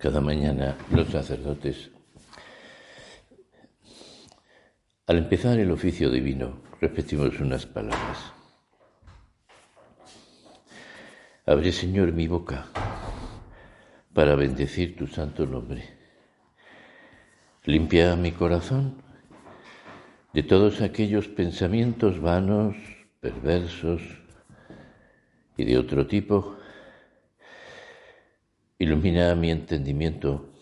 Cada mañana los sacerdotes, al empezar el oficio divino, repetimos unas palabras. Abre, Señor, mi boca para bendecir tu santo nombre. Limpia mi corazón de todos aquellos pensamientos vanos, perversos y de otro tipo Ilumina mi entendimiento,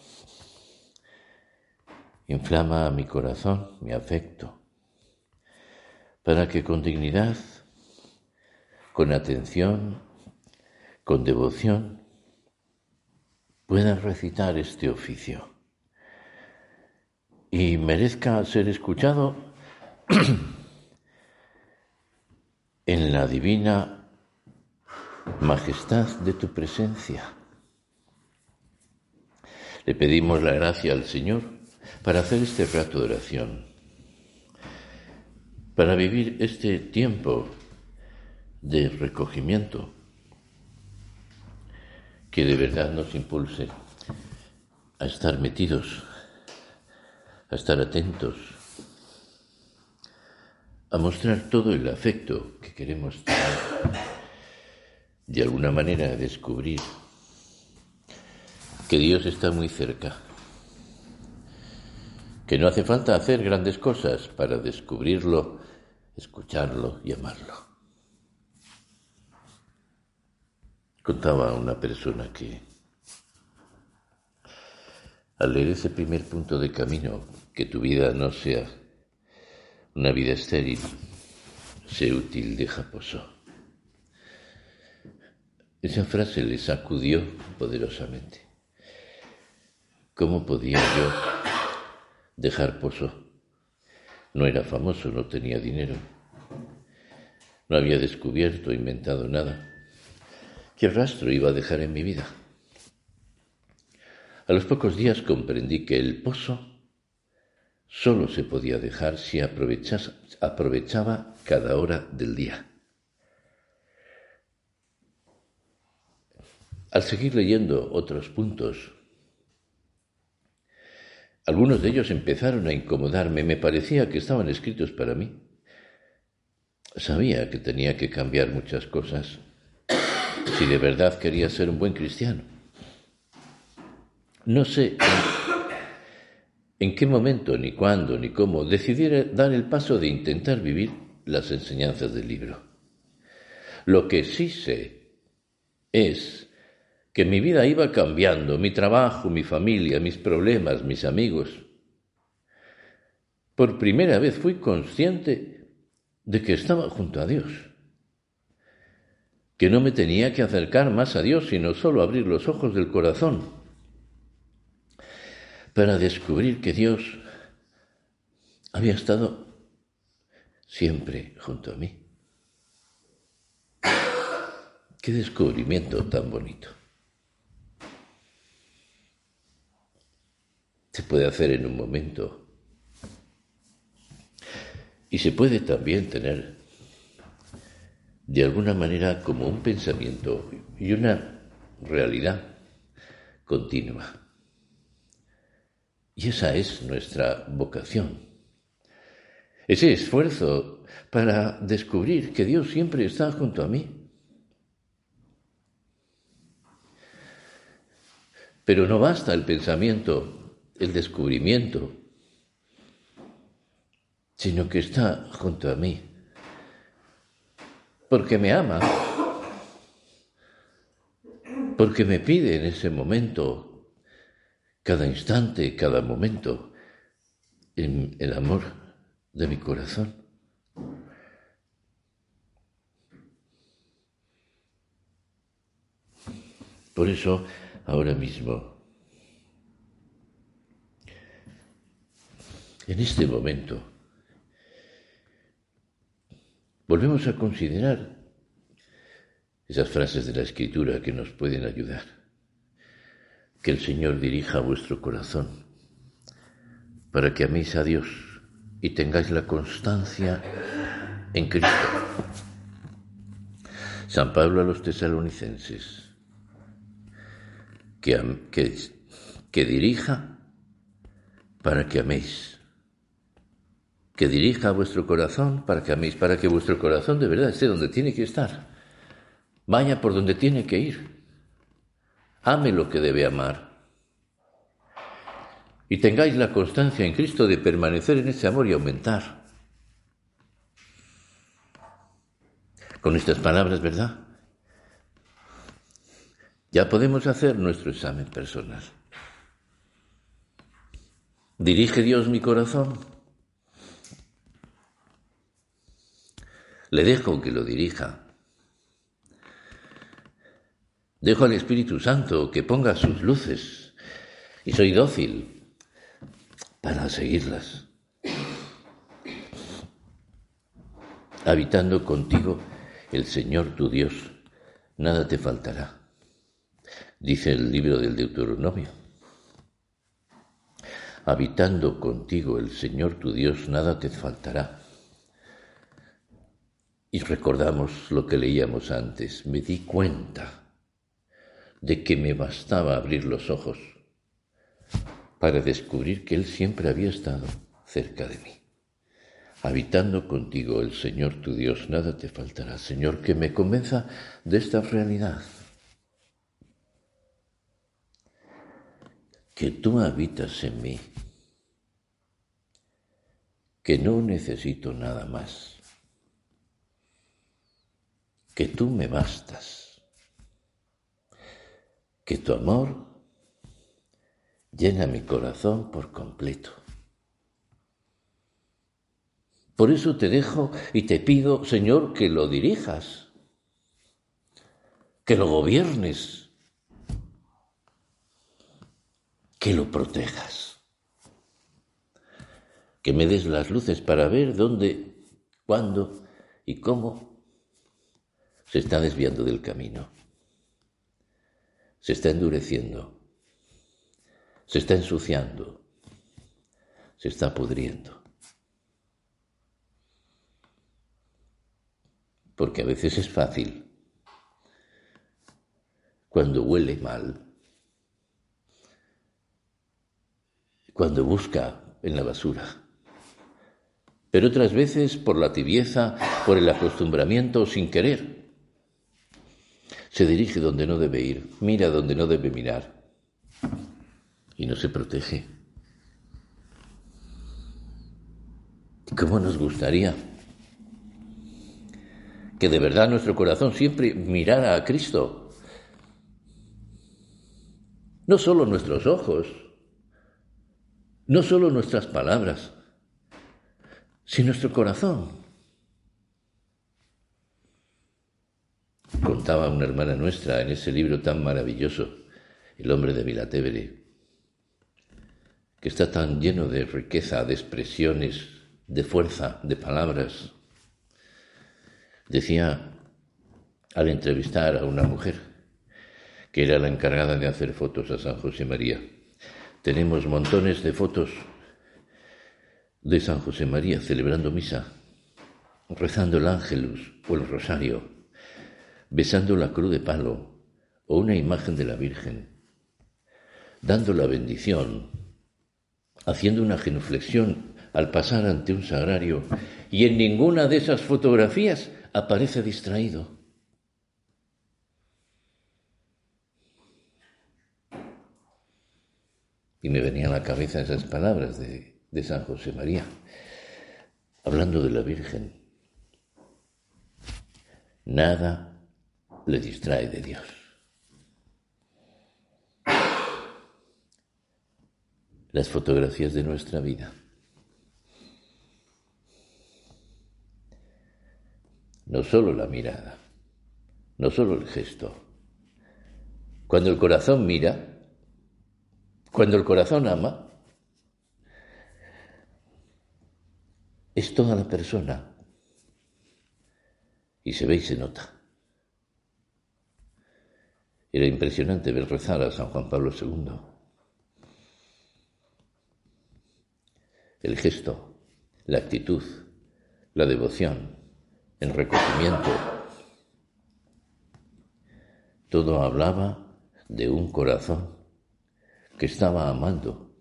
inflama mi corazón, mi afecto, para que con dignidad, con atención, con devoción, pueda recitar este oficio y merezca ser escuchado en la divina majestad de tu presencia. Le pedimos la gracia al Señor para hacer este rato de oración, para vivir este tiempo de recogimiento que de verdad nos impulse a estar metidos, a estar atentos, a mostrar todo el afecto que queremos tener, de alguna manera descubrir que Dios está muy cerca, que no hace falta hacer grandes cosas para descubrirlo, escucharlo y amarlo. Contaba una persona que al leer ese primer punto de camino, que tu vida no sea una vida estéril, sé útil, deja pozo. Esa frase le sacudió poderosamente. ¿Cómo podía yo dejar pozo? No era famoso, no tenía dinero. No había descubierto, inventado nada. ¿Qué rastro iba a dejar en mi vida? A los pocos días comprendí que el pozo solo se podía dejar si aprovechaba cada hora del día. Al seguir leyendo otros puntos algunos de ellos empezaron a incomodarme, me parecía que estaban escritos para mí. Sabía que tenía que cambiar muchas cosas si de verdad quería ser un buen cristiano. No sé en, qué momento, ni cuándo, ni cómo decidí dar el paso de intentar vivir las enseñanzas del libro. Lo que sí sé es que mi vida iba cambiando, mi trabajo, mi familia, mis problemas, mis amigos. Por primera vez fui consciente de que estaba junto a Dios, que no me tenía que acercar más a Dios, sino solo abrir los ojos del corazón para descubrir que Dios había estado siempre junto a mí. Qué descubrimiento tan bonito. Se puede hacer en un momento. Y se puede también tener de alguna manera como un pensamiento y una realidad continua. Y esa es nuestra vocación. Ese esfuerzo para descubrir que Dios siempre está junto a mí. Pero no basta el pensamiento, el descubrimiento, sino que está junto a mí, porque me ama, porque me pide en ese momento, cada instante, cada momento, el amor de mi corazón. Por eso, ahora mismo, en este momento, volvemos a considerar esas frases de la escritura que nos pueden ayudar. Que el Señor dirija vuestro corazón para que améis a Dios y tengáis la constancia en Cristo. San Pablo a los tesalonicenses, que, que, que dirija para que améis, que dirija vuestro corazón para que améis, para que vuestro corazón de verdad esté donde tiene que estar, vaya por donde tiene que ir, ame lo que debe amar y tengáis la constancia en Cristo de permanecer en ese amor y aumentar. Con estas palabras, ¿verdad? Ya podemos hacer nuestro examen personal. ¿Dirige Dios mi corazón? Le dejo que lo dirija. Dejo al Espíritu Santo que ponga sus luces y soy dócil para seguirlas. Habitando contigo el Señor tu Dios, nada te faltará. Dice el libro del Deuteronomio. Habitando contigo el Señor tu Dios, nada te faltará. Y recordamos lo que leíamos antes. Me di cuenta de que me bastaba abrir los ojos para descubrir que Él siempre había estado cerca de mí. Habitando contigo el Señor tu Dios, nada te faltará. Señor, que me convenza de esta realidad. Que tú habitas en mí. Que no necesito nada más. Que tú me bastas. Que tu amor llena mi corazón por completo. Por eso te dejo y te pido, Señor, que lo dirijas, que lo gobiernes, que lo protejas, que me des las luces para ver dónde, cuándo y cómo se está desviando del camino, se está endureciendo se está ensuciando, se está pudriendo. Porque a veces es fácil, cuando huele mal, cuando busca en la basura. Pero otras veces por la tibieza, por el acostumbramiento sin querer. Se dirige donde no debe ir, mira donde no debe mirar y no se protege. ¿Cómo nos gustaría que de verdad nuestro corazón siempre mirara a Cristo? No solo nuestros ojos, no solo nuestras palabras, sino nuestro corazón. Contaba una hermana nuestra en ese libro tan maravilloso, El hombre de Vilatevere, que está tan lleno de riqueza, de expresiones, de fuerza, de palabras. Decía al entrevistar a una mujer que era la encargada de hacer fotos a San José María. Tenemos montones de fotos de San José María celebrando misa, rezando el ángelus o el rosario, besando la cruz de palo o una imagen de la Virgen, dando la bendición haciendo una genuflexión al pasar ante un sagrario y en ninguna de esas fotografías aparece distraído. Y me venían a la cabeza esas palabras de, San José María, hablando de la Virgen. Nada le distrae de Dios. Las fotografías de nuestra vida. No solo la mirada, no solo el gesto. Cuando el corazón mira, cuando el corazón ama, es toda la persona. Y se ve y se nota. Era impresionante ver rezar a San Juan Pablo II. El gesto, la actitud, la devoción, el recogimiento. Todo hablaba de un corazón que estaba amando,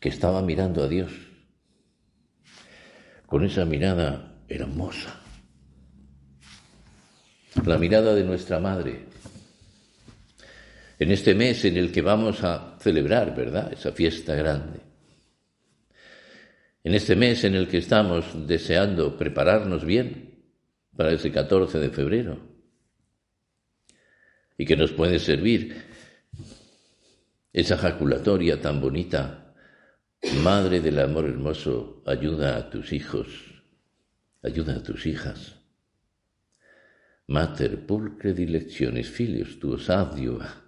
que estaba mirando a Dios con esa mirada hermosa la mirada de nuestra Madre. En este mes en el que vamos a celebrar, ¿verdad? Esa fiesta grande. En este mes en el que estamos deseando prepararnos bien para ese 14 de febrero. Y que nos puede servir esa jaculatoria tan bonita. Madre del amor hermoso, ayuda a tus hijos, ayuda a tus hijas. Mater pulcre dilecciones filios tuos adiuva.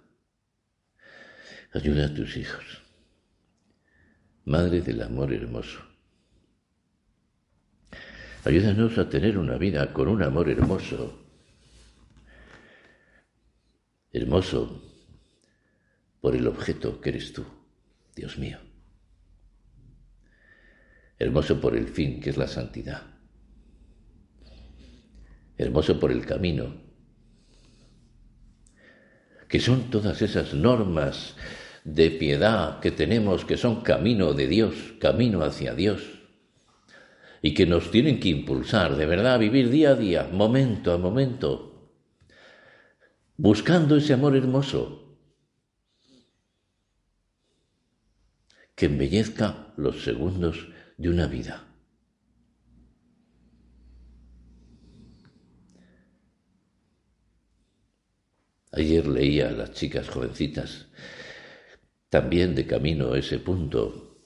Ayuda a tus hijos. Madre del amor hermoso. Ayúdanos a tener una vida con un amor hermoso. Hermoso por el objeto que eres tú, Dios mío. Hermoso por el fin que es la santidad hermoso por el camino, que son todas esas normas de piedad que tenemos, que son camino de Dios, camino hacia Dios, y que nos tienen que impulsar de verdad a vivir día a día, momento a momento, buscando ese amor hermoso que embellezca los segundos de una vida. Ayer leía a las chicas jovencitas, también de camino a ese punto.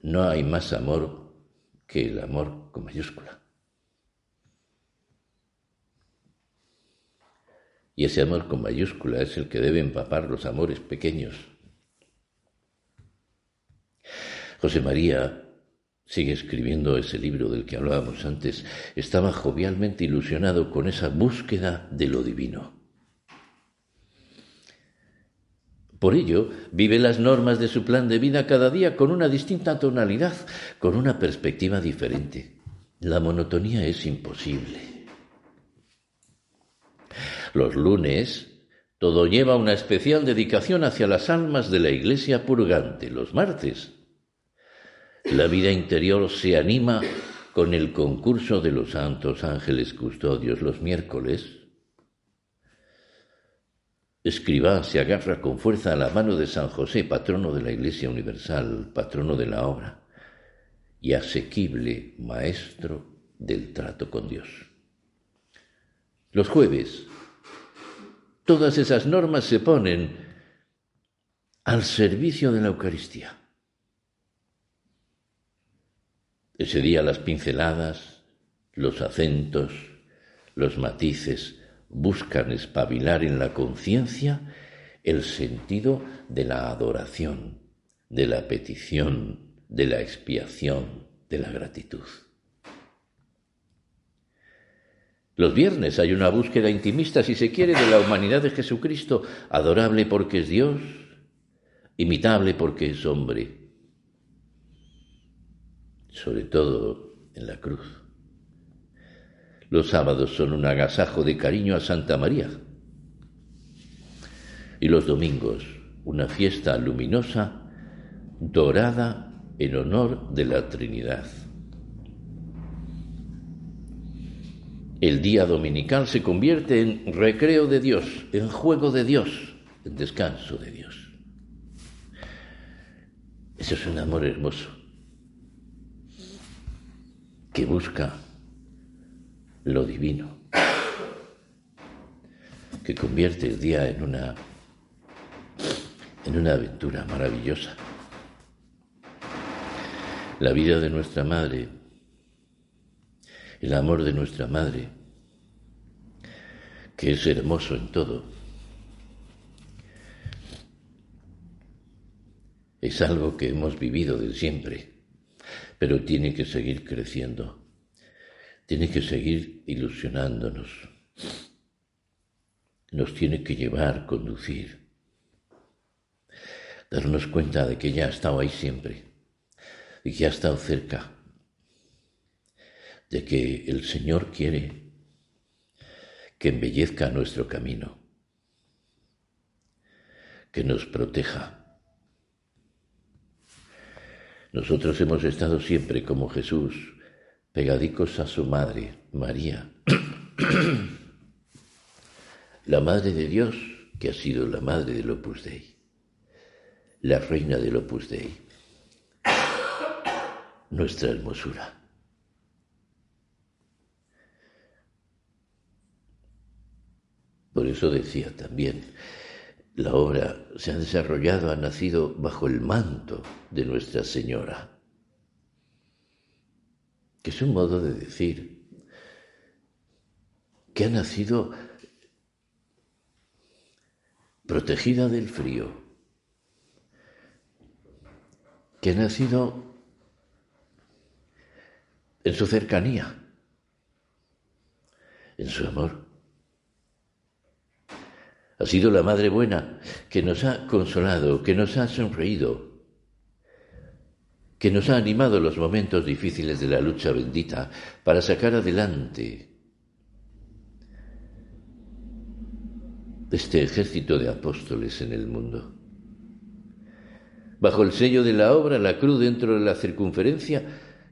No hay más amor que el amor con mayúscula. Y ese amor con mayúscula es el que debe empapar los amores pequeños. José María sigue escribiendo ese libro del que hablábamos antes, estaba jovialmente ilusionado con esa búsqueda de lo divino. Por ello, vive las normas de su plan de vida cada día con una distinta tonalidad, con una perspectiva diferente. La monotonía es imposible. Los lunes, todo lleva una especial dedicación hacia las almas de la iglesia purgante. Los martes, la vida interior se anima con el concurso de los santos ángeles custodios los miércoles. Escribá se agarra con fuerza a la mano de San José, patrono de la Iglesia Universal, patrono de la obra y asequible maestro del trato con Dios. Los jueves, todas esas normas se ponen al servicio de la Eucaristía. Ese día las pinceladas, los acentos, los matices buscan espabilar en la conciencia el sentido de la adoración, de la petición, de la expiación, de la gratitud. Los viernes hay una búsqueda intimista, si se quiere, de la humanidad de Jesucristo, adorable porque es Dios, imitable porque es hombre, sobre todo en la cruz. Los sábados son un agasajo de cariño a Santa María y los domingos una fiesta luminosa, dorada en honor de la Trinidad. El día dominical se convierte en recreo de Dios, en juego de Dios, el descanso de Dios. Ese es un amor hermoso que busca lo divino, que convierte el día en una en una aventura maravillosa. La vida de nuestra madre, el amor de nuestra madre, que es hermoso en todo, es algo que hemos vivido de siempre, pero tiene que seguir creciendo, tiene que seguir ilusionándonos, nos tiene que llevar, conducir. Darnos cuenta de que ya ha estado ahí siempre, de que ha estado cerca, de que el Señor quiere que embellezca nuestro camino, que nos proteja. Nosotros hemos estado siempre como Jesús, pegadicos a su madre, María, la madre de Dios, que ha sido la madre del Opus Dei. La reina del Opus Dei, nuestra hermosura. Por eso decía también, la obra se ha desarrollado, ha nacido bajo el manto de Nuestra Señora, que es un modo de decir que ha nacido protegida del frío, que ha nacido en su cercanía, en su amor. Ha sido la Madre Buena que nos ha consolado, que nos ha sonreído, que nos ha animado los momentos difíciles de la lucha bendita para sacar adelante este ejército de apóstoles en el mundo. Bajo el sello de la obra, la cruz dentro de la circunferencia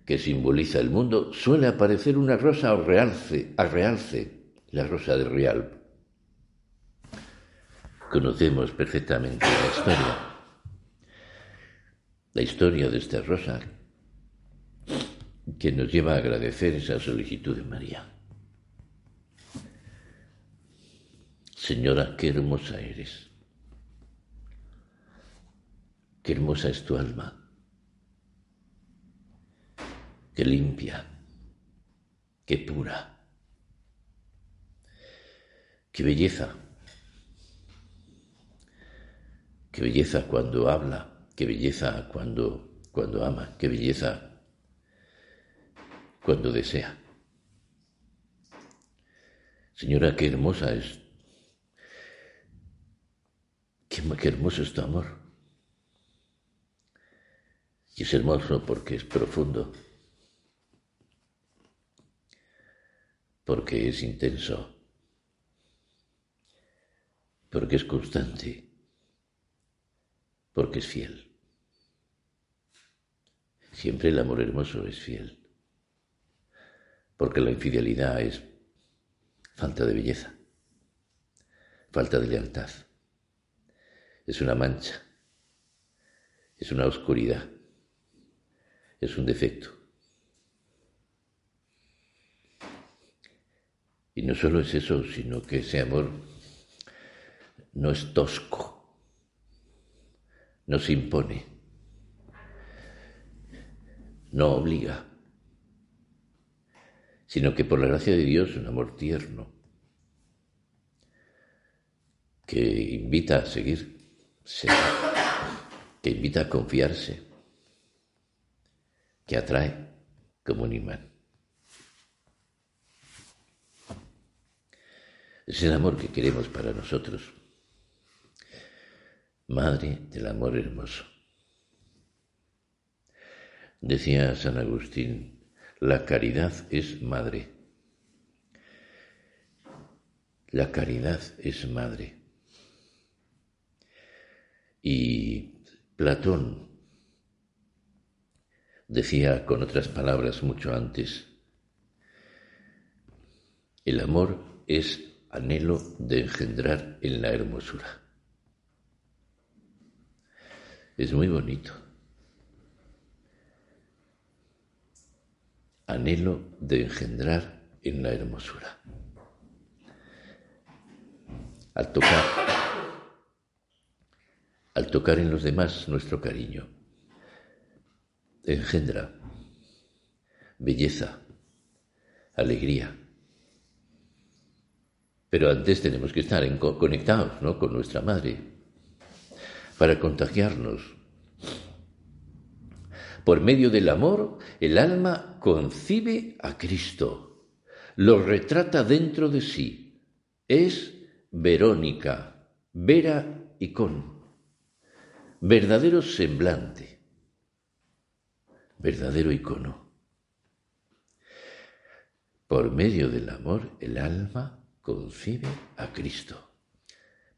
que simboliza el mundo, suele aparecer una rosa a realce, realce, la rosa de Rialp. Conocemos perfectamente la historia, la historia de esta rosa que nos lleva a agradecer esa solicitud de María. Señora, qué hermosa eres. Qué hermosa es tu alma. Qué limpia. Qué pura. Qué belleza. Qué belleza cuando habla. Qué belleza cuando, cuando ama. Qué belleza cuando desea. Señora, qué hermosa es. Qué, qué hermoso es tu amor. Y es hermoso porque es profundo, porque es intenso, porque es constante, porque es fiel. Siempre el amor hermoso es fiel, porque la infidelidad es falta de belleza, falta de lealtad, es una mancha, es una oscuridad es un defecto. Y no solo es eso, sino que ese amor no es tosco, no se impone, no obliga, sino que por la gracia de Dios un amor tierno, que invita a seguir, que invita a confiarse, que atrae como un imán. Es el amor que queremos para nosotros. Madre del amor hermoso. Decía San Agustín, la caridad es madre. La caridad es madre. Y Platón Decía con otras palabras mucho antes, el amor es anhelo de engendrar en la hermosura. Es muy bonito. Anhelo de engendrar en la hermosura. Al tocar, al tocar en los demás nuestro cariño, engendra belleza, alegría. Pero antes tenemos que estar conectados ¿no? con nuestra madre para contagiarnos. Por medio del amor, el alma concibe a Cristo, lo retrata dentro de sí. Es Verónica, Vera y verdadero semblante, verdadero icono. Por medio del amor, el alma concibe a Cristo.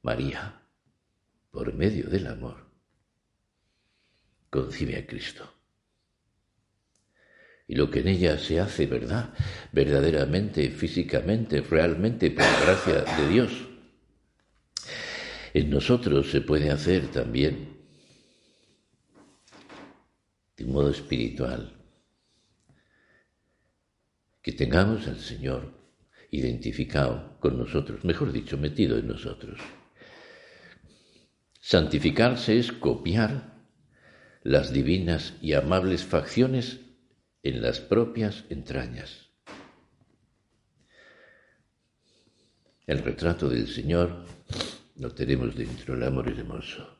María, por medio del amor, concibe a Cristo. Y lo que en ella se hace, ¿verdad? Verdaderamente, físicamente, realmente, por gracia de Dios. En nosotros se puede hacer también de un modo espiritual que tengamos al Señor identificado con nosotros, mejor dicho, metido en nosotros. Santificarse es copiar las divinas y amables facciones en las propias entrañas. El retrato del Señor lo tenemos dentro, el amor hermoso.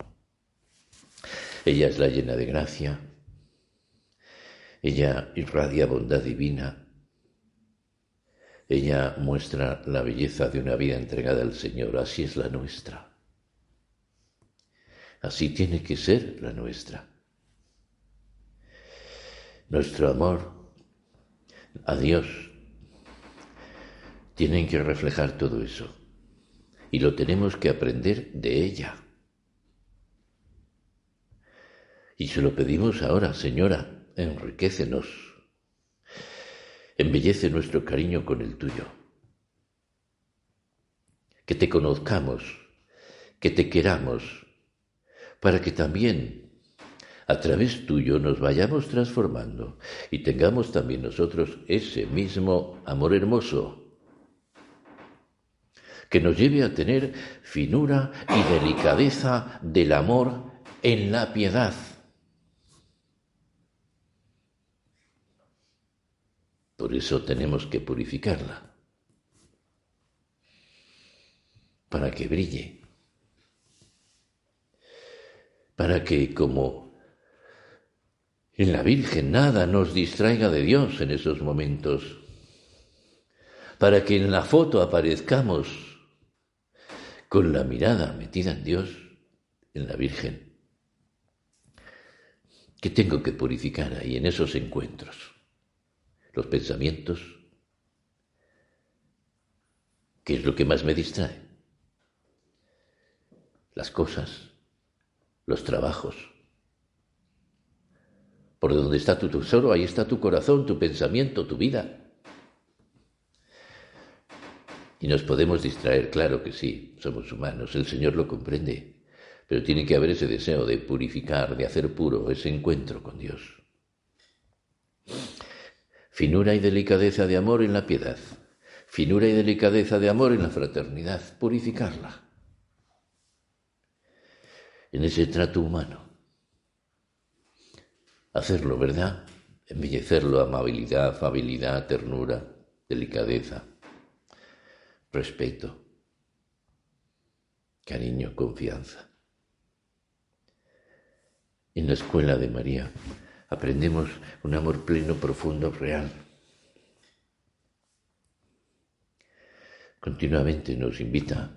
Ella es la llena de gracia, ella irradia bondad divina, ella muestra la belleza de una vida entregada al Señor. Así es la nuestra. Así tiene que ser la nuestra. Nuestro amor a Dios tiene que reflejar todo eso. Y lo tenemos que aprender de ella. Y se lo pedimos ahora, Señora, enriquecenos embellece nuestro cariño con el tuyo. Que te conozcamos, que te queramos, para que también a través tuyo nos vayamos transformando y tengamos también nosotros ese mismo amor hermoso que nos lleve a tener finura y delicadeza del amor en la piedad. Por eso tenemos que purificarla, para que brille, para que como en la Virgen nada nos distraiga de Dios en esos momentos, para que en la foto aparezcamos con la mirada metida en Dios, en la Virgen, que tengo que purificar ahí en esos encuentros los pensamientos, ¿qué es lo que más me distrae? Las cosas, los trabajos. Por donde está tu tesoro, ahí está tu corazón, tu pensamiento, tu vida. Y nos podemos distraer, claro que sí, somos humanos, el Señor lo comprende, pero tiene que haber ese deseo de purificar, de hacer puro ese encuentro con Dios finura y delicadeza de amor en la piedad, finura y delicadeza de amor en la fraternidad, purificarla en ese trato humano. Hacerlo, ¿verdad? Embellecerlo, amabilidad, afabilidad, ternura, delicadeza, respeto, cariño, confianza. En la escuela de María aprendemos un amor pleno, profundo, real. Continuamente nos invita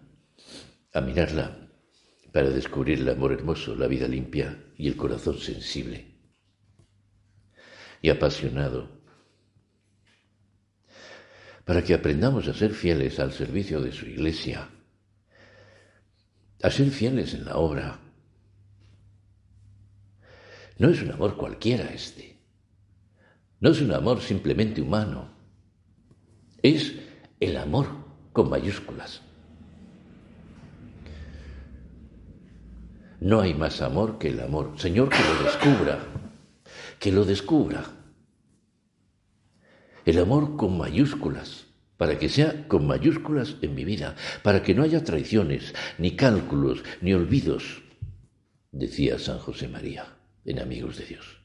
a mirarla para descubrir el amor hermoso, la vida limpia y el corazón sensible y apasionado, para que aprendamos a ser fieles al servicio de su iglesia, a ser fieles en la obra, no es un amor cualquiera este. No es un amor simplemente humano. Es el amor con mayúsculas. No hay más amor que el amor. Señor, que lo descubra, que lo descubra. El amor con mayúsculas, para que sea con mayúsculas en mi vida, para que no haya traiciones, ni cálculos, ni olvidos, decía San José María en Amigos de Dios.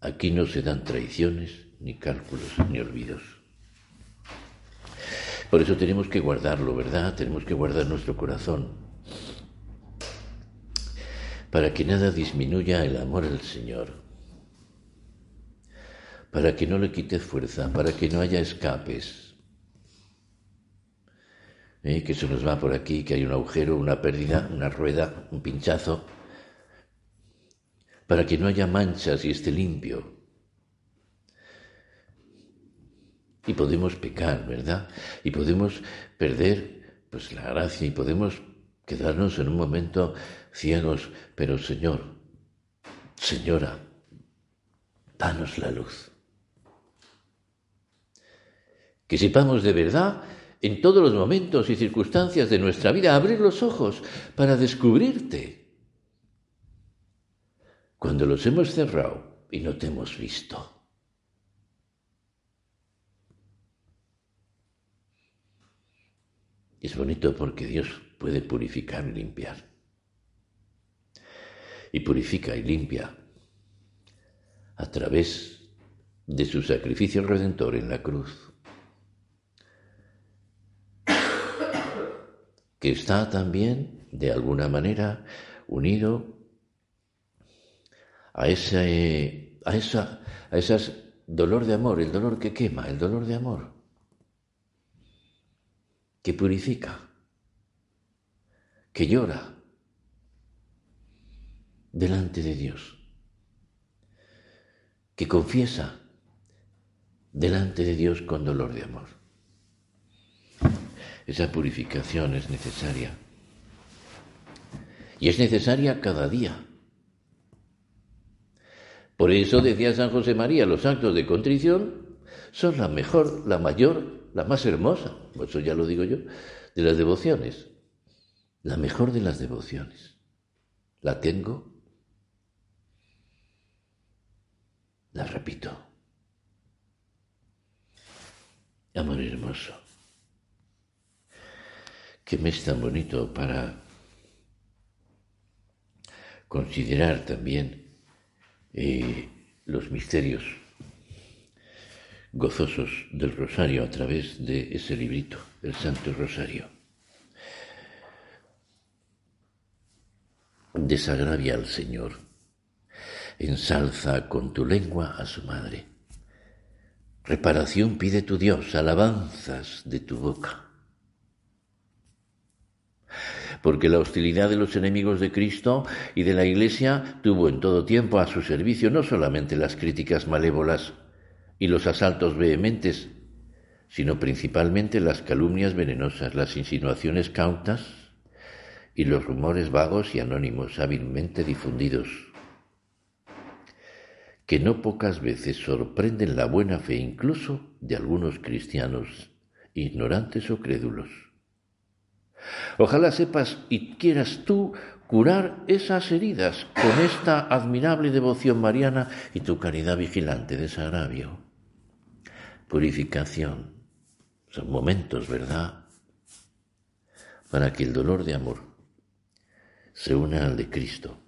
Aquí no se dan traiciones, ni cálculos, ni olvidos. Por eso tenemos que guardarlo, ¿verdad? Tenemos que guardar nuestro corazón para que nada disminuya el amor al Señor, para que no le quite fuerza, para que no haya escapes, ¿Eh? que se nos va por aquí, que hay un agujero, una pérdida, una rueda, un pinchazo, para que no haya manchas y esté limpio. Y podemos pecar, ¿verdad? Y podemos perder pues la gracia y podemos quedarnos en un momento ciegos, pero Señor, Señora, danos la luz. Que sepamos de verdad en todos los momentos y circunstancias de nuestra vida abrir los ojos para descubrirte cuando los hemos cerrado y no te hemos visto. Es bonito porque Dios puede purificar y limpiar. Y purifica y limpia a través de su sacrificio redentor en la cruz, que está también, de alguna manera, unido a ese, a esa, a esas dolor de amor, el dolor que quema, el dolor de amor, que purifica, que llora delante de Dios, que confiesa delante de Dios con dolor de amor. Esa purificación es necesaria. Y es necesaria cada día. Por eso decía San José María, los actos de contrición son la mejor, la mayor, la más hermosa, eso ya lo digo yo, de las devociones. La mejor de las devociones. La tengo, la repito. Amor hermoso. Que me es tan bonito para considerar también eh, los misterios gozosos del rosario a través de ese librito, el Santo Rosario. Desagravia al Señor, ensalza con tu lengua a su madre. Reparación pide tu Dios, alabanzas de tu boca porque la hostilidad de los enemigos de Cristo y de la Iglesia tuvo en todo tiempo a su servicio no solamente las críticas malévolas y los asaltos vehementes, sino principalmente las calumnias venenosas, las insinuaciones cautas y los rumores vagos y anónimos hábilmente difundidos, que no pocas veces sorprenden la buena fe incluso de algunos cristianos ignorantes o crédulos. Ojalá sepas y quieras tú curar esas heridas con esta admirable devoción mariana y tu caridad vigilante, desagravio, purificación. Son momentos, ¿verdad? Para que el dolor de amor se una al de Cristo,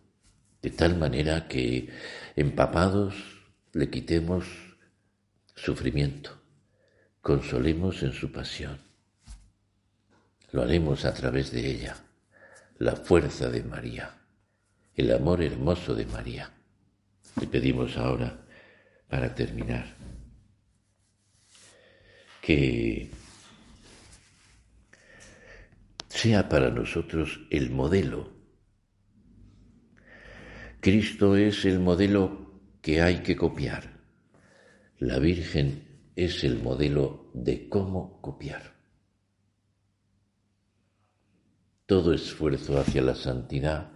de tal manera que empapados le quitemos sufrimiento, consolemos en su pasión lo haremos a través de ella, la fuerza de María, el amor hermoso de María. Le pedimos ahora, para terminar, que sea para nosotros el modelo. Cristo es el modelo que hay que copiar. La Virgen es el modelo de cómo copiar. Todo esfuerzo hacia la santidad,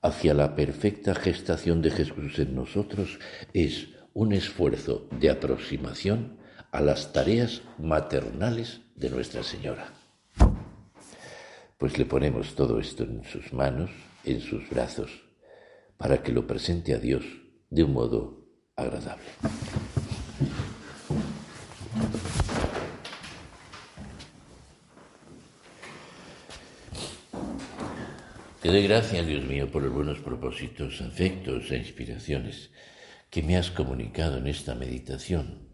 hacia la perfecta gestación de Jesús en nosotros, es un esfuerzo de aproximación a las tareas maternales de Nuestra Señora. pues le ponemos todo esto en sus manos, en sus brazos, para que lo presente a Dios de un modo agradable. Te doy gracias, Dios mío, por los buenos propósitos, afectos e inspiraciones que me has comunicado en esta meditación.